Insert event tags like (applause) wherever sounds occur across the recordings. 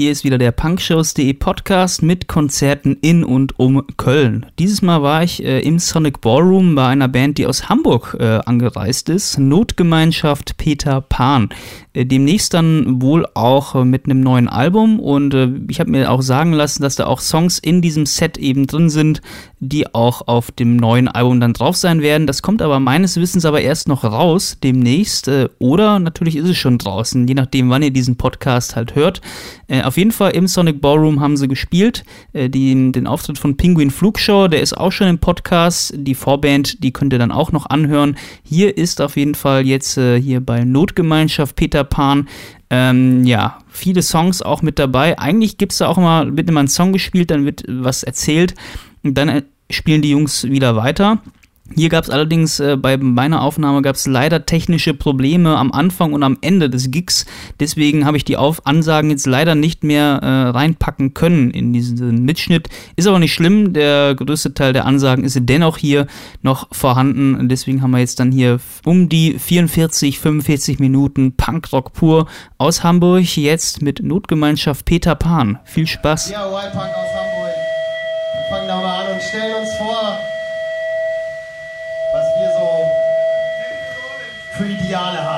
Hier ist wieder der Punkshows.de Podcast mit Konzerten in und um Köln. Dieses Mal war ich äh, im Sonic Ballroom bei einer Band, die aus Hamburg äh, angereist ist. Notgemeinschaft Peter Pan. Äh, demnächst dann wohl auch äh, mit einem neuen Album und äh, ich habe mir auch sagen lassen, dass da auch Songs in diesem Set eben drin sind, die auch auf dem neuen Album dann drauf sein werden. Das kommt aber meines Wissens aber erst noch raus demnächst oder natürlich ist es schon draußen, je nachdem, wann ihr diesen Podcast halt hört. Auf jeden Fall im Sonic Ballroom haben sie gespielt. Die, den Auftritt von Penguin Flugshow, der ist auch schon im Podcast. Die Vorband, die könnt ihr dann auch noch anhören. Hier ist auf jeden Fall jetzt hier bei Notgemeinschaft Peter Pan ähm, ja, viele Songs auch mit dabei. Eigentlich gibt es da auch immer, wird immer ein Song gespielt, dann wird was erzählt und dann äh, spielen die Jungs wieder weiter. Hier gab es allerdings äh, bei meiner Aufnahme gab es leider technische Probleme am Anfang und am Ende des Gigs. Deswegen habe ich die Auf Ansagen jetzt leider nicht mehr äh, reinpacken können in diesen Mitschnitt. Ist aber nicht schlimm. Der größte Teil der Ansagen ist dennoch hier noch vorhanden. Deswegen haben wir jetzt dann hier um die 44, 45 Minuten Punkrock pur aus Hamburg. Jetzt mit Notgemeinschaft Peter Pan. Viel Spaß. Ja, Punk aus Hamburg. Wir fangen da mal an und stellen uns vor. was wir so für Ideale haben.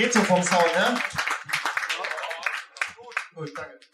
Geht so vom Sound, ne? Gut, danke.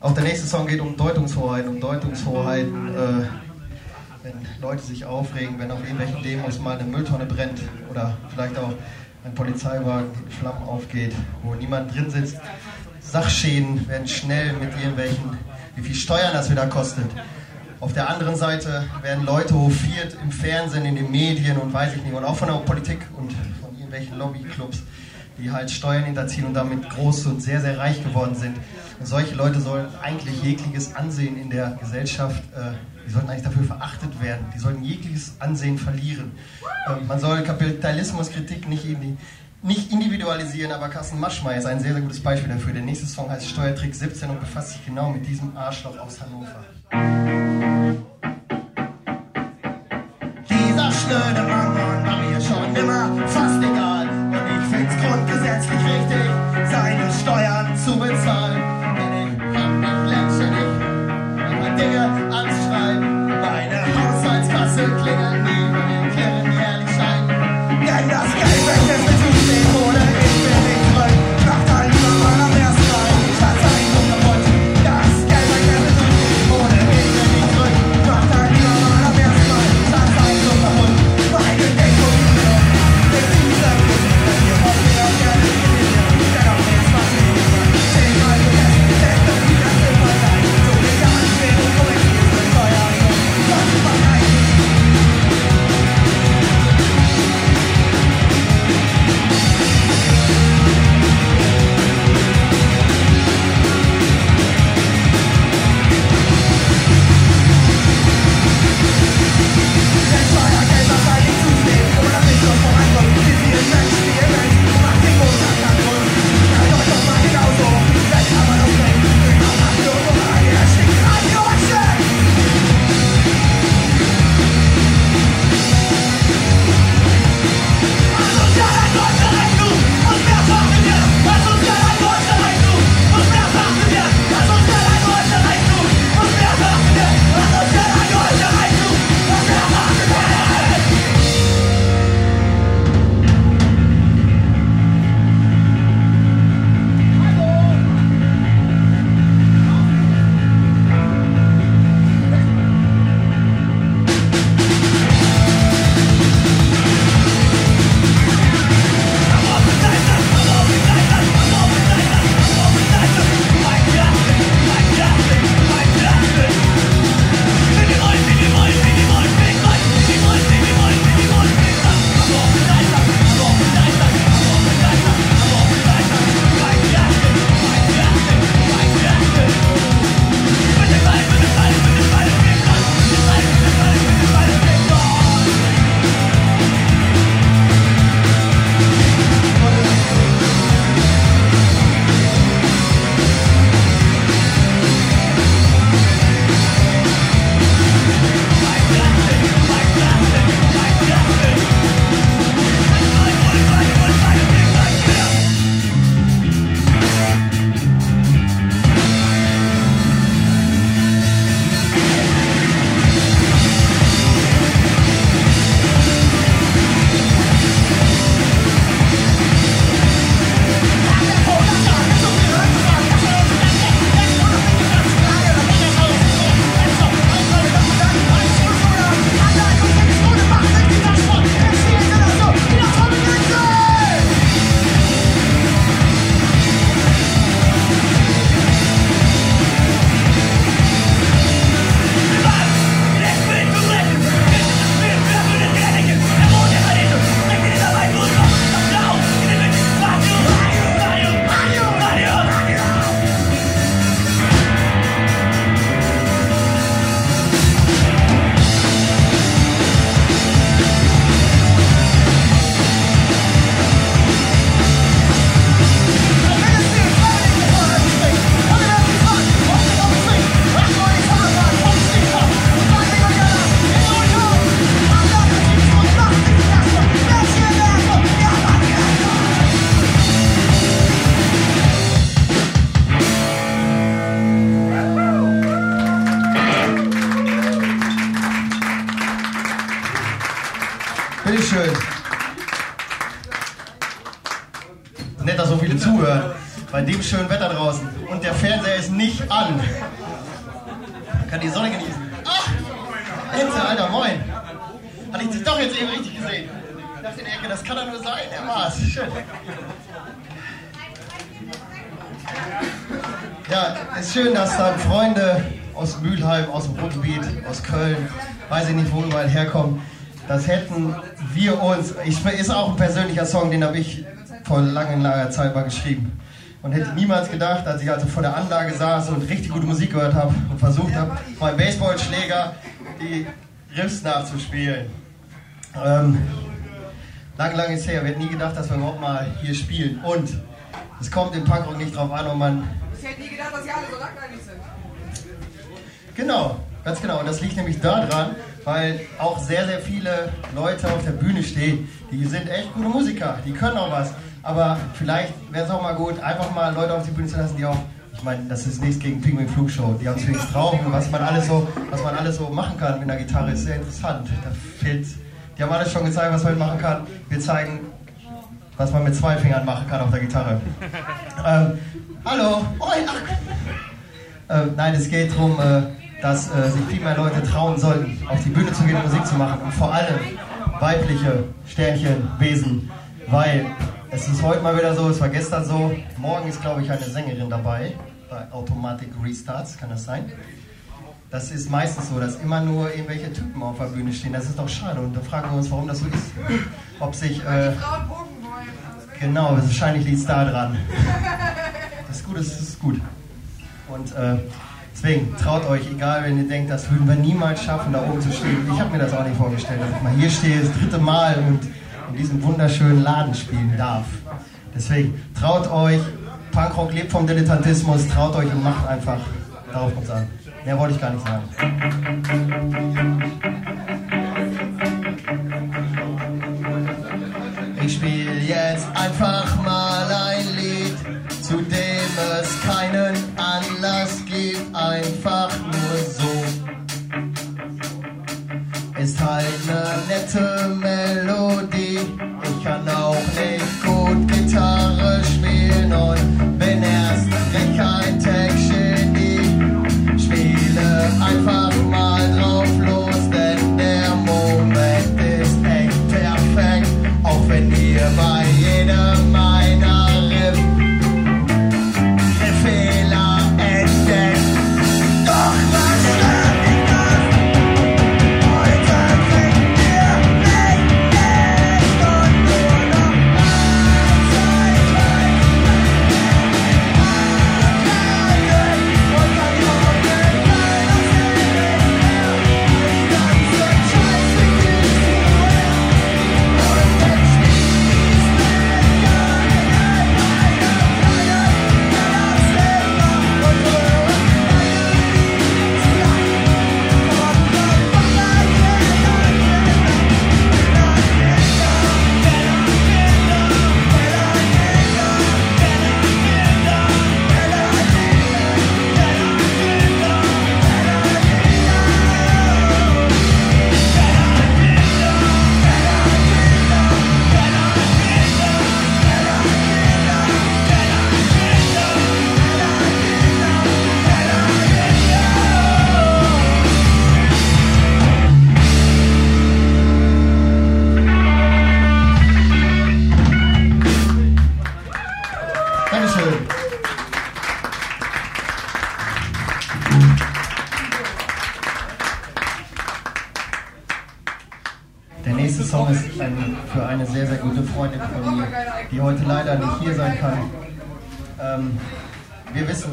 Auch der nächste Song geht um Deutungshoheiten, um Deutungshoheiten. Äh, wenn Leute sich aufregen, wenn auf irgendwelchen Demos mal eine Mülltonne brennt oder vielleicht auch ein Polizeiwagen in Flammen aufgeht, wo niemand drin sitzt. Sachschäden werden schnell mit irgendwelchen, wie viel Steuern das wieder kostet. Auf der anderen Seite werden Leute hofiert im Fernsehen, in den Medien und weiß ich nicht, und auch von der Politik und von irgendwelchen Lobbyclubs, die halt Steuern hinterziehen und damit groß und sehr, sehr reich geworden sind. Solche Leute sollen eigentlich jegliches Ansehen in der Gesellschaft, äh, die sollten eigentlich dafür verachtet werden. Die sollten jegliches Ansehen verlieren. Ähm, man soll Kapitalismuskritik nicht, in die, nicht individualisieren, aber Carsten Maschmeyer ist ein sehr, sehr gutes Beispiel dafür. Der nächste Song heißt Steuertrick 17 und befasst sich genau mit diesem Arschloch aus Hannover. Ich, ist auch ein persönlicher Song, den habe ich vor langer, langer Zeit mal geschrieben. Und hätte niemals gedacht, als ich also vor der Anlage saß und richtig gute Musik gehört habe und versucht habe, meinem Baseballschläger die Riffs nachzuspielen. Ähm, lang, lang ist her. Wir hätten nie gedacht, dass wir überhaupt mal hier spielen. Und es kommt im Punkrock nicht drauf an, ob man Ich hätte nie gedacht, dass sie alle so langweilig sind. Genau, ganz genau. Und das liegt nämlich daran, weil auch sehr, sehr viele Leute auf der Bühne stehen. Die sind echt gute Musiker, die können auch was. Aber vielleicht wäre es auch mal gut, einfach mal Leute auf die Bühne zu lassen, die auch, ich meine, das ist nichts gegen Penguin Flugshow, die haben es wenigstens drauf und was man alles so, was man alles so machen kann mit einer Gitarre, ist sehr interessant. Da fehlt, die haben alles schon gezeigt, was man machen kann. Wir zeigen, was man mit zwei Fingern machen kann auf der Gitarre. (laughs) ähm, hallo, Oi, ach, äh, nein, es geht darum, äh, dass äh, sich viel mehr Leute trauen sollten, auf die Bühne zu gehen und Musik zu machen. Und vor allem weibliche Sternchen, Wesen. Weil es ist heute mal wieder so, es war gestern so. Morgen ist, glaube ich, eine Sängerin dabei bei Automatic Restarts, kann das sein? Das ist meistens so, dass immer nur irgendwelche Typen auf der Bühne stehen. Das ist doch schade. Und da fragen wir uns, warum das so ist. Ob sich. Äh, Genau, wahrscheinlich liegt es da dran. Das ist gut, das ist gut. Und äh, deswegen traut euch, egal wenn ihr denkt, das würden wir niemals schaffen, da oben zu stehen. Ich habe mir das auch nicht vorgestellt, dass ich mal hier stehe, das dritte Mal und in diesem wunderschönen Laden spielen darf. Deswegen traut euch, Punkrock lebt vom Dilettantismus, traut euch und macht einfach. Darauf kommt es an. Mehr wollte ich gar nicht sagen. Ich spiel jetzt einfach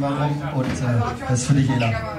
warum und äh, das ist für dich, Ela.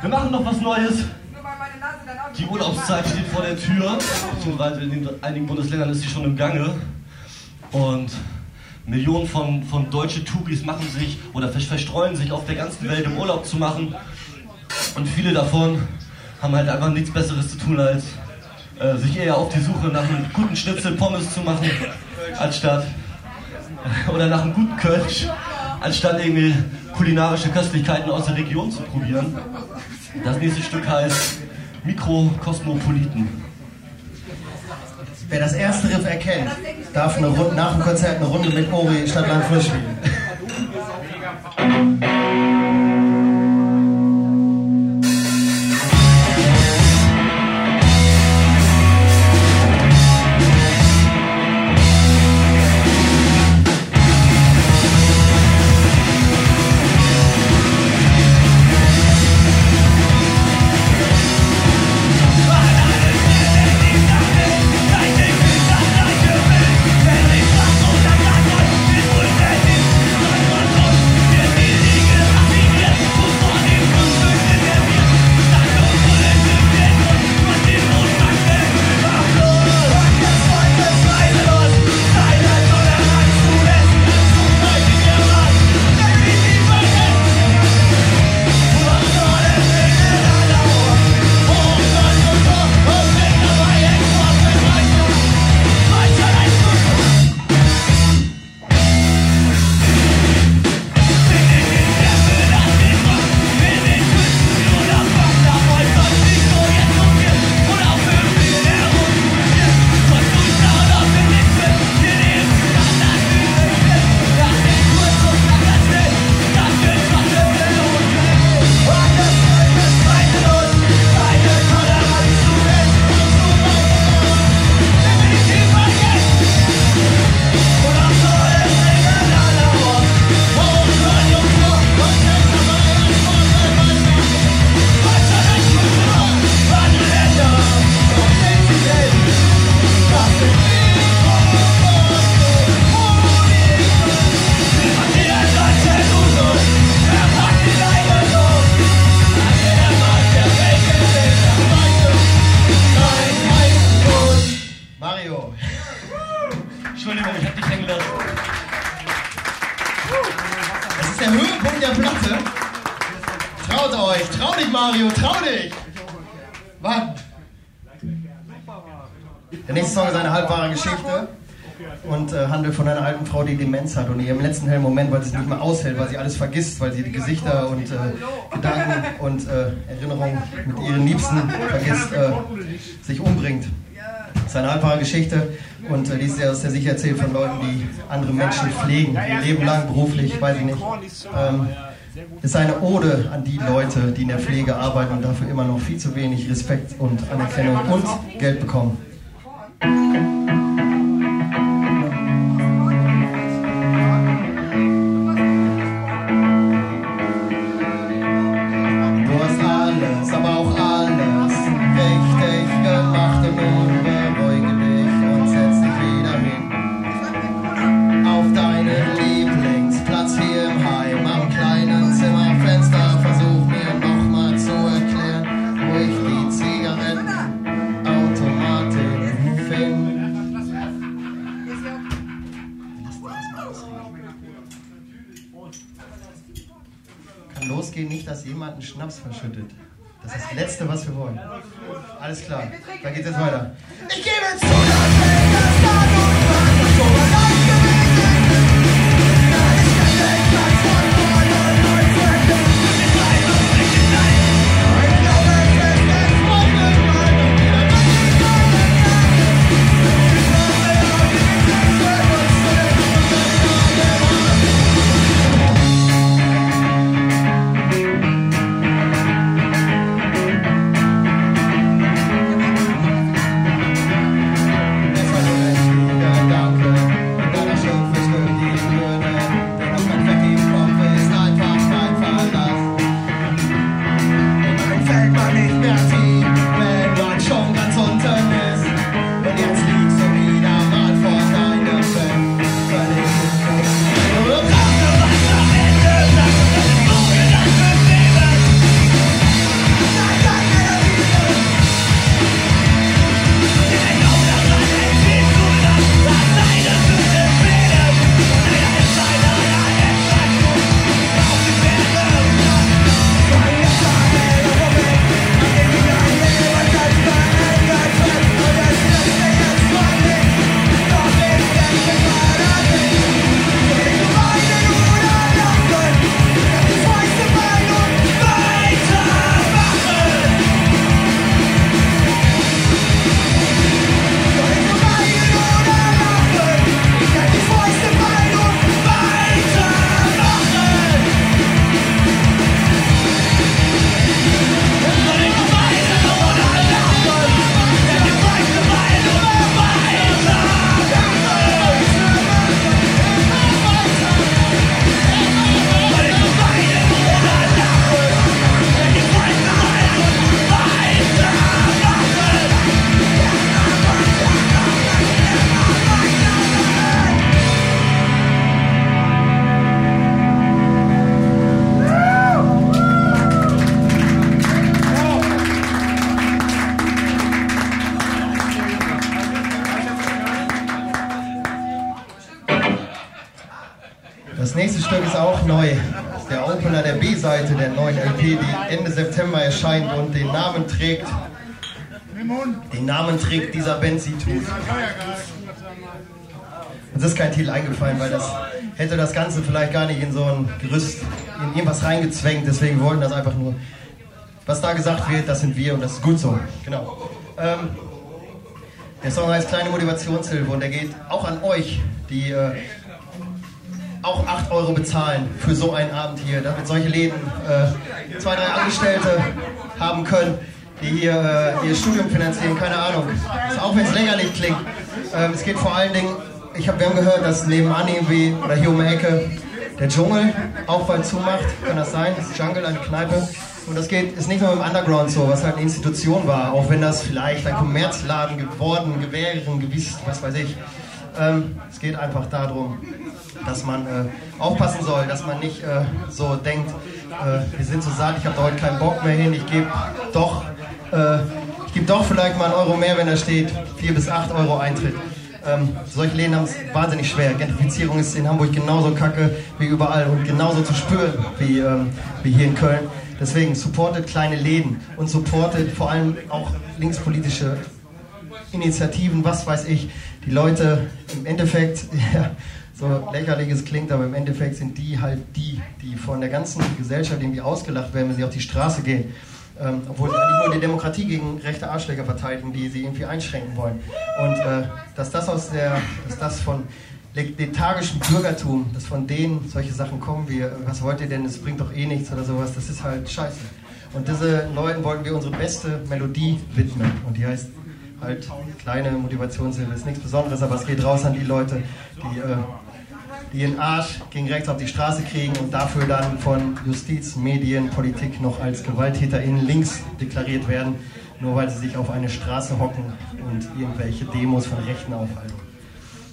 Wir machen noch was Neues. Die Urlaubszeit steht vor der Tür, beziehungsweise in einigen Bundesländern ist sie schon im Gange. Und Millionen von, von deutsche Touris machen sich oder ver- verstreuen sich auf der ganzen Welt, um Urlaub zu machen. Und viele davon haben halt einfach nichts Besseres zu tun, als äh, sich eher auf die Suche nach einem guten Schnitzel Pommes zu machen, anstatt (laughs) oder nach einem guten Kölsch, anstatt irgendwie kulinarische Köstlichkeiten aus der Region zu probieren. Das nächste Stück heißt Mikrokosmopoliten. Wer das erste Riff erkennt, darf eine Runde, nach dem Konzert eine Runde mit Ori Stadtland Frisch spielen. Und äh, handelt von einer alten Frau, die Demenz hat und in ihrem letzten hellen Moment, weil sie es nicht mehr aushält, weil sie alles vergisst, weil sie die Gesichter und äh, Gedanken und äh, Erinnerungen mit ihren Liebsten vergisst, äh, sich umbringt. Das ist eine halbwahre Geschichte und äh, die ist sehr, sehr sicher erzählt von Leuten, die andere Menschen pflegen, ihr Leben lang, beruflich, weiß ich nicht. Ähm, ist eine Ode an die Leute, die in der Pflege arbeiten und dafür immer noch viel zu wenig Respekt und Anerkennung und Geld bekommen. Trägt dieser Band sie tut. Uns ist kein Titel eingefallen, weil das hätte das Ganze vielleicht gar nicht in so ein Gerüst, in irgendwas reingezwängt. Deswegen wollten das einfach nur. Was da gesagt wird, das sind wir und das ist gut so. Genau. Ähm, der Song heißt Kleine Motivationshilfe und der geht auch an euch, die äh, auch 8 Euro bezahlen für so einen Abend hier, damit solche Läden äh, zwei, drei Angestellte haben können, die hier äh, ihr Studium finanzieren, keine Ahnung. Auch wenn es lächerlich klingt. Ähm, es geht vor allen Dingen, ich hab, wir haben gehört, dass nebenan irgendwie, oder hier um die Ecke, der Dschungel auch bald zumacht. Kann das sein? Das Jungle, eine Kneipe. Und das geht, ist nicht nur im Underground so, was halt eine Institution war, auch wenn das vielleicht ein Kommerzladen geworden wäre, gewiss, was weiß ich. Ähm, es geht einfach darum, dass man äh, aufpassen soll, dass man nicht äh, so denkt, äh, wir sind so satt, ich habe da heute keinen Bock mehr hin, ich gebe doch, äh, ich gebe doch vielleicht mal einen Euro mehr, wenn da steht 4 bis 8 Euro Eintritt. Ähm, solche Läden haben es wahnsinnig schwer. Gentrifizierung ist in Hamburg genauso kacke wie überall und genauso zu spüren wie, ähm, wie hier in Köln. Deswegen supportet kleine Läden und supportet vor allem auch linkspolitische Initiativen, was weiß ich. Die Leute im Endeffekt, (laughs) ja, so lächerlich es klingt, aber im Endeffekt sind die halt die, die von der ganzen Gesellschaft irgendwie ausgelacht werden, wenn sie auf die Straße gehen. Ähm, obwohl sie eigentlich nur die Demokratie gegen rechte Arschläger verteidigen, die sie irgendwie einschränken wollen. Und äh, dass das aus der, dass das von lethargischem Bürgertum, dass von denen solche Sachen kommen wie, was wollt ihr denn, es bringt doch eh nichts oder sowas, das ist halt scheiße. Und diese Leuten wollten wir unsere beste Melodie widmen. Und die heißt halt kleine Motivationshilfe, ist nichts Besonderes, aber es geht raus an die Leute, die, äh, die ihren Arsch gegen rechts auf die Straße kriegen und dafür dann von Justiz, Medien, Politik noch als GewalttäterInnen links deklariert werden, nur weil sie sich auf eine Straße hocken und irgendwelche Demos von Rechten aufhalten.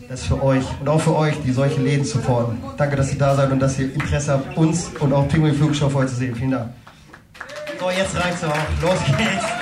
Das ist für euch und auch für euch, die solche Läden supporten. Danke, dass ihr da seid und dass ihr Interesse habt, uns und auch Pinguin Flugschau heute zu sehen. Vielen Dank. So, jetzt reicht's auch. Los geht's.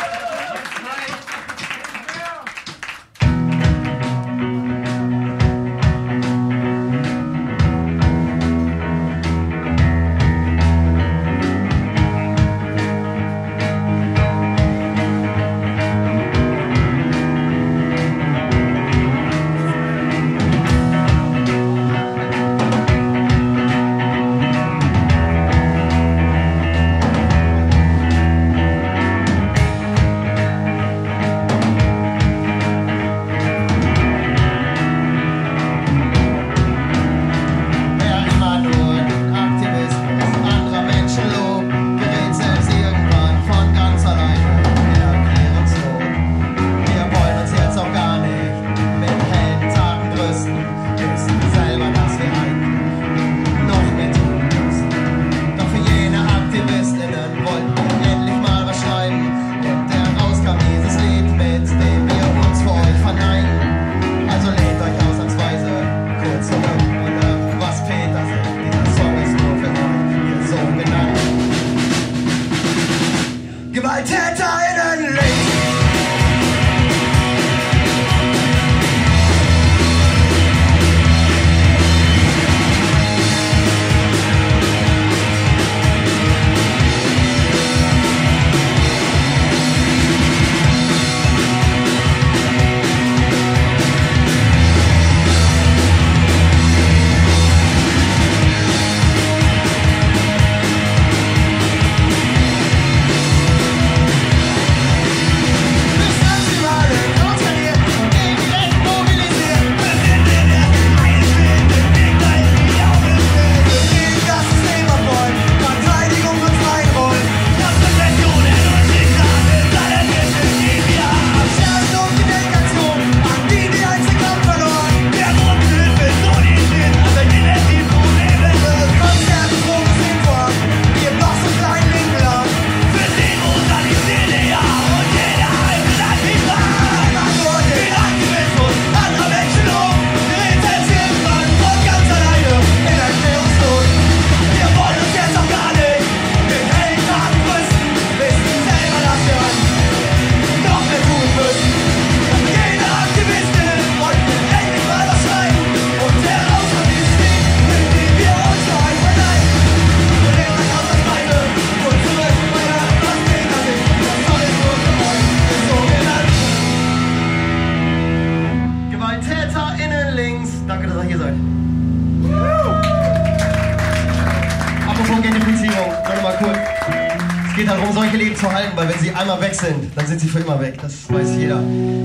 daran, um solche Leben zu halten, weil wenn sie einmal weg sind, dann sind sie für immer weg. Das weiß jeder.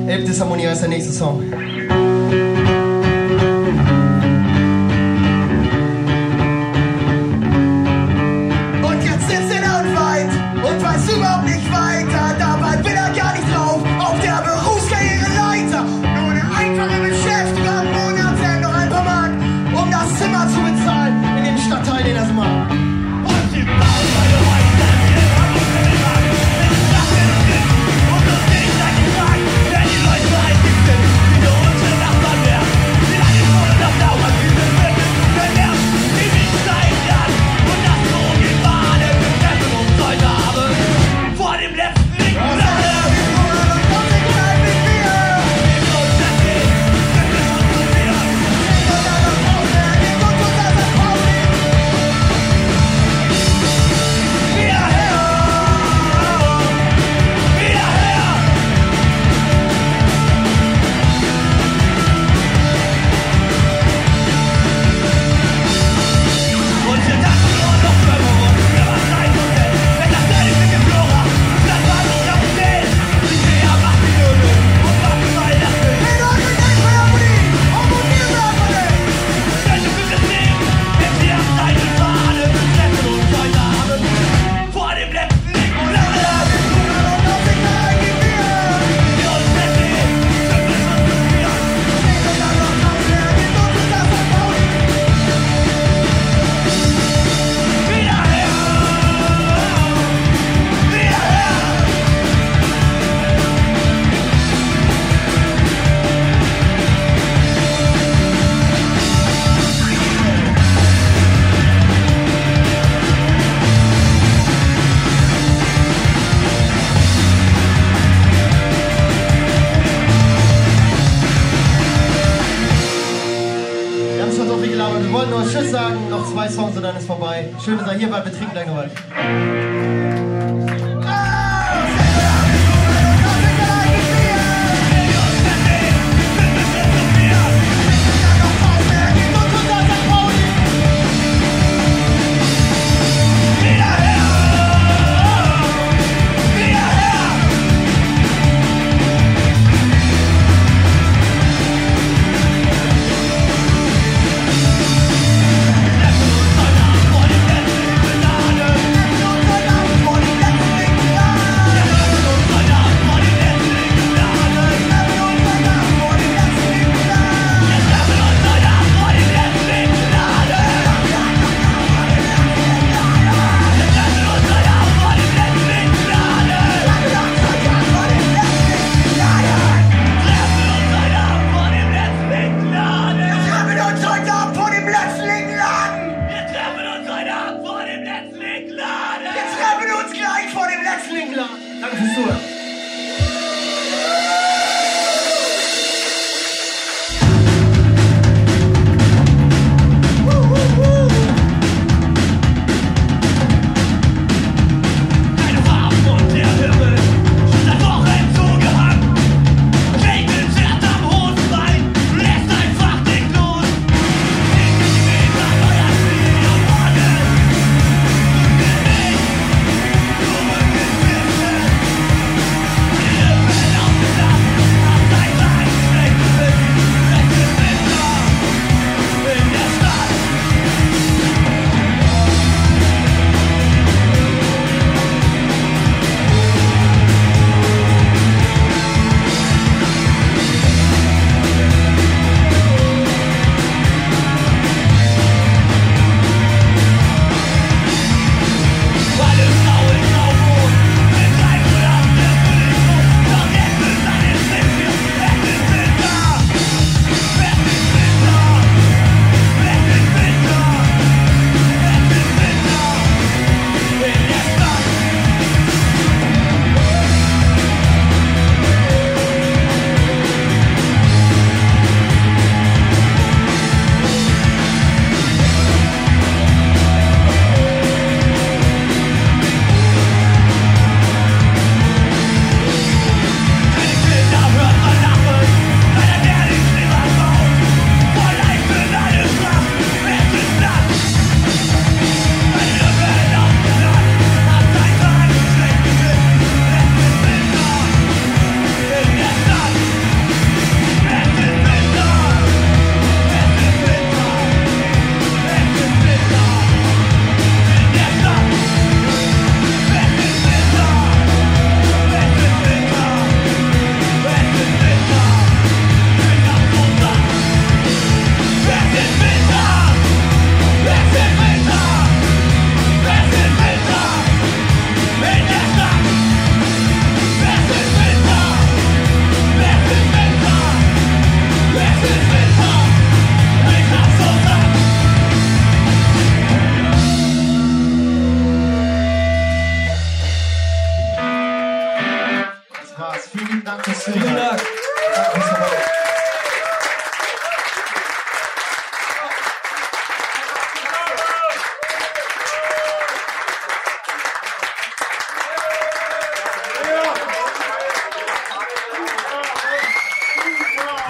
Elb Disharmonia ist der nächste Song.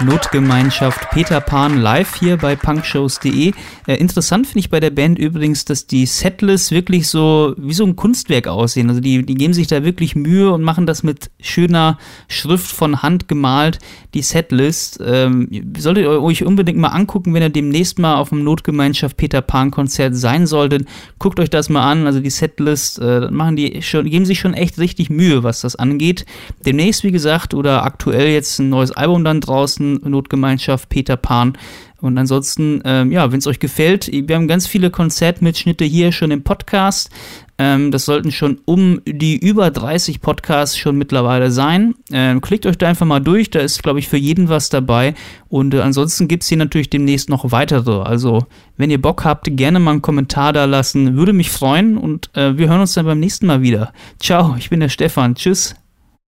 Notgemeinschaft Peter Pan live hier bei punkshows.de. Äh, interessant finde ich bei der Band übrigens, dass die Setlists wirklich so wie so ein Kunstwerk aussehen. Also die, die geben sich da wirklich Mühe und machen das mit schöner Schrift von Hand gemalt, die Setlist. Ähm, solltet ihr euch unbedingt mal angucken, wenn ihr demnächst mal auf dem Notgemeinschaft Peter Pan Konzert sein solltet. Guckt euch das mal an. Also die Setlist äh, machen die schon, geben sich schon echt richtig Mühe, was das angeht. Demnächst, wie gesagt, oder aktuell jetzt ein neues Album dann draußen, Notgemeinschaft Peter Pan. Und ansonsten, ähm, ja, wenn es euch gefällt, wir haben ganz viele Konzertmitschnitte hier schon im Podcast. Ähm, das sollten schon um die über 30 Podcasts schon mittlerweile sein. Ähm, klickt euch da einfach mal durch, da ist, glaube ich, für jeden was dabei. Und äh, ansonsten gibt es hier natürlich demnächst noch weitere. Also, wenn ihr Bock habt, gerne mal einen Kommentar da lassen. Würde mich freuen und äh, wir hören uns dann beim nächsten Mal wieder. Ciao, ich bin der Stefan. Tschüss.